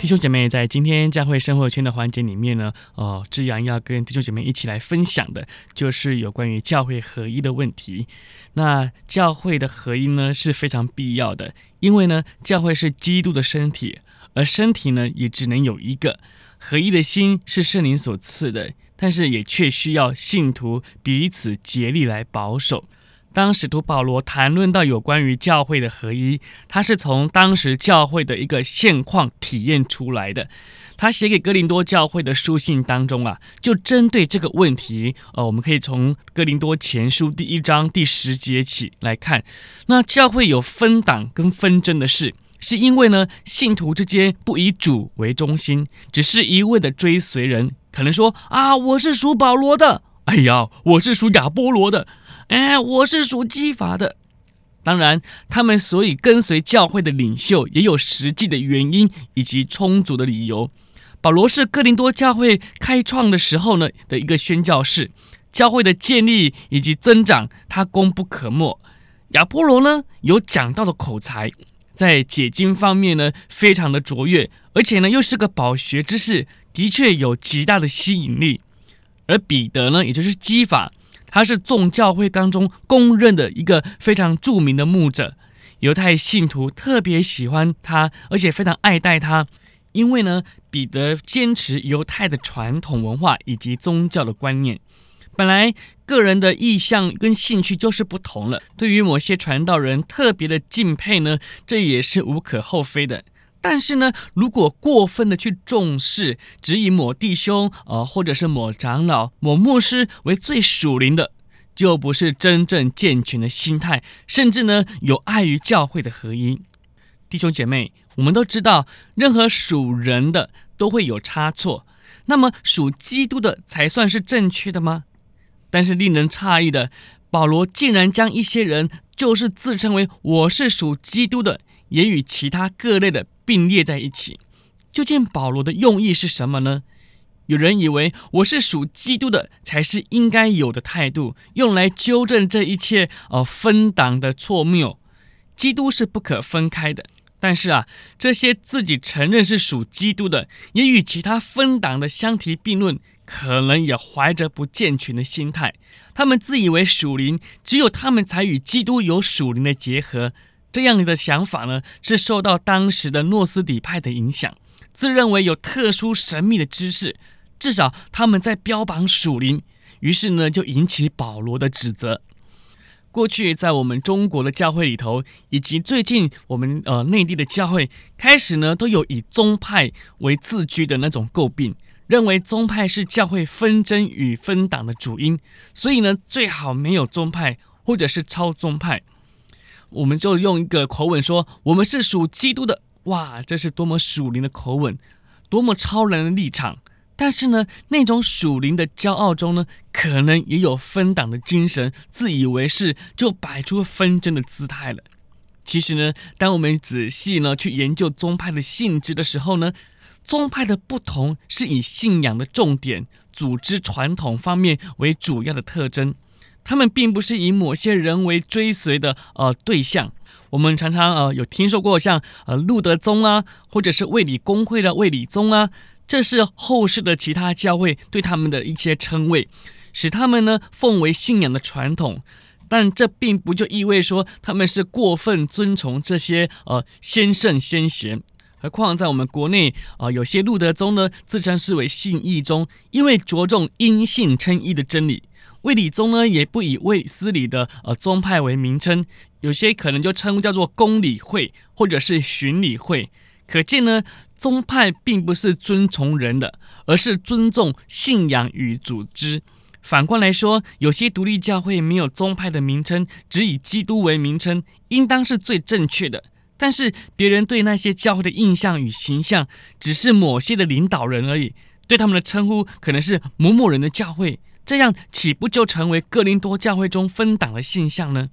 弟兄姐妹，在今天教会生活圈的环节里面呢，哦，志扬要跟弟兄姐妹一起来分享的，就是有关于教会合一的问题。那教会的合一呢是非常必要的，因为呢，教会是基督的身体，而身体呢也只能有一个。合一的心是圣灵所赐的，但是也却需要信徒彼此竭力来保守。当使徒保罗谈论到有关于教会的合一，他是从当时教会的一个现况体验出来的。他写给哥林多教会的书信当中啊，就针对这个问题，呃，我们可以从哥林多前书第一章第十节起来看。那教会有分党跟纷争的事，是因为呢，信徒之间不以主为中心，只是一味的追随人，可能说啊，我是属保罗的，哎呀，我是属亚波罗的。哎，我是属基法的。当然，他们所以跟随教会的领袖，也有实际的原因以及充足的理由。保罗是哥林多教会开创的时候呢的一个宣教士，教会的建立以及增长，他功不可没。亚波罗呢，有讲道的口才，在解经方面呢，非常的卓越，而且呢，又是个饱学之士，的确有极大的吸引力。而彼得呢，也就是基法。他是众教会当中公认的一个非常著名的牧者，犹太信徒特别喜欢他，而且非常爱戴他，因为呢，彼得坚持犹太的传统文化以及宗教的观念。本来个人的意向跟兴趣就是不同了，对于某些传道人特别的敬佩呢，这也是无可厚非的。但是呢，如果过分的去重视，只以某弟兄，呃，或者是某长老、某牧师为最属灵的，就不是真正健全的心态，甚至呢，有碍于教会的合一。弟兄姐妹，我们都知道，任何属人的都会有差错，那么属基督的才算是正确的吗？但是令人诧异的，保罗竟然将一些人，就是自称为我是属基督的，也与其他各类的。并列在一起，究竟保罗的用意是什么呢？有人以为我是属基督的，才是应该有的态度，用来纠正这一切呃分党的错谬。基督是不可分开的，但是啊，这些自己承认是属基督的，也与其他分党的相提并论，可能也怀着不健全的心态。他们自以为属灵，只有他们才与基督有属灵的结合。这样的想法呢，是受到当时的诺斯底派的影响，自认为有特殊神秘的知识，至少他们在标榜属灵，于是呢，就引起保罗的指责。过去在我们中国的教会里头，以及最近我们呃内地的教会，开始呢都有以宗派为自居的那种诟病，认为宗派是教会纷争与分党的主因，所以呢，最好没有宗派，或者是超宗派。我们就用一个口吻说，我们是属基督的。哇，这是多么属灵的口吻，多么超然的立场。但是呢，那种属灵的骄傲中呢，可能也有分党的精神，自以为是，就摆出纷争的姿态了。其实呢，当我们仔细呢去研究宗派的性质的时候呢，宗派的不同是以信仰的重点、组织传统方面为主要的特征。他们并不是以某些人为追随的呃对象。我们常常呃有听说过像呃路德宗啊，或者是卫理公会的卫理宗啊，这是后世的其他教会对他们的一些称谓，使他们呢奉为信仰的传统。但这并不就意味说他们是过分尊崇这些呃先圣先贤。何况在我们国内啊、呃，有些路德宗呢自称是为信义宗，因为着重因信称义的真理。卫理宗呢，也不以卫斯理的呃宗派为名称，有些可能就称叫做公理会或者是循理会。可见呢，宗派并不是尊崇人的，而是尊重信仰与组织。反过来说，有些独立教会没有宗派的名称，只以基督为名称，应当是最正确的。但是别人对那些教会的印象与形象，只是某些的领导人而已，对他们的称呼可能是某某人的教会。这样岂不就成为哥林多教会中分党的现象呢？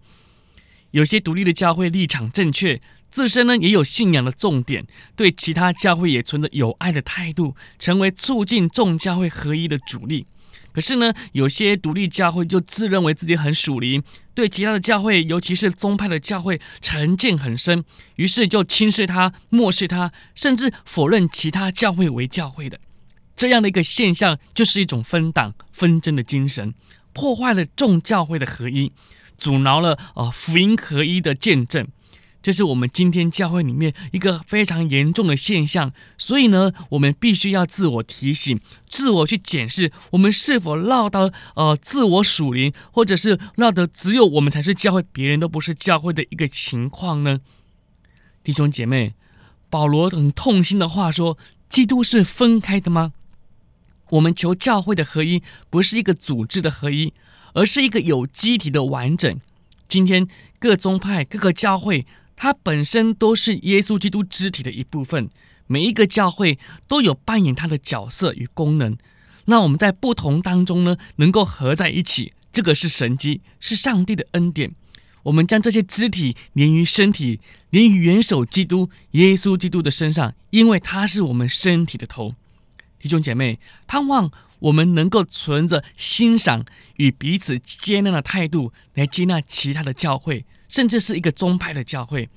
有些独立的教会立场正确，自身呢也有信仰的重点，对其他教会也存着友爱的态度，成为促进众教会合一的主力。可是呢，有些独立教会就自认为自己很属灵，对其他的教会，尤其是宗派的教会，成见很深，于是就轻视他、漠视他，甚至否认其他教会为教会的。这样的一个现象，就是一种分党纷争的精神，破坏了众教会的合一，阻挠了呃福音合一的见证。这是我们今天教会里面一个非常严重的现象，所以呢，我们必须要自我提醒、自我去检视，我们是否落到呃自我属灵，或者是落得只有我们才是教会，别人都不是教会的一个情况呢？弟兄姐妹，保罗很痛心的话说：“基督是分开的吗？我们求教会的合一，不是一个组织的合一，而是一个有机体的完整。今天各宗派、各个教会。”它本身都是耶稣基督肢体的一部分，每一个教会都有扮演它的角色与功能。那我们在不同当中呢，能够合在一起，这个是神迹，是上帝的恩典。我们将这些肢体连于身体，连于元首基督耶稣基督的身上，因为他是我们身体的头。弟兄姐妹，盼望我们能够存着欣赏与彼此接纳的态度来接纳其他的教会。甚至是一个宗派的教会，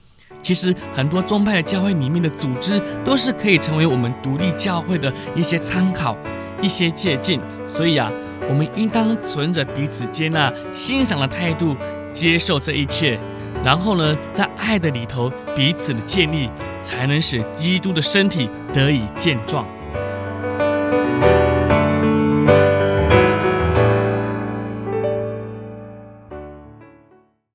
其实很多宗派的教会里面的组织都是可以成为我们独立教会的一些参考、一些借鉴。所以啊，我们应当存着彼此接纳、欣赏的态度，接受这一切，然后呢，在爱的里头彼此的建立，才能使基督的身体得以健壮。Thank you.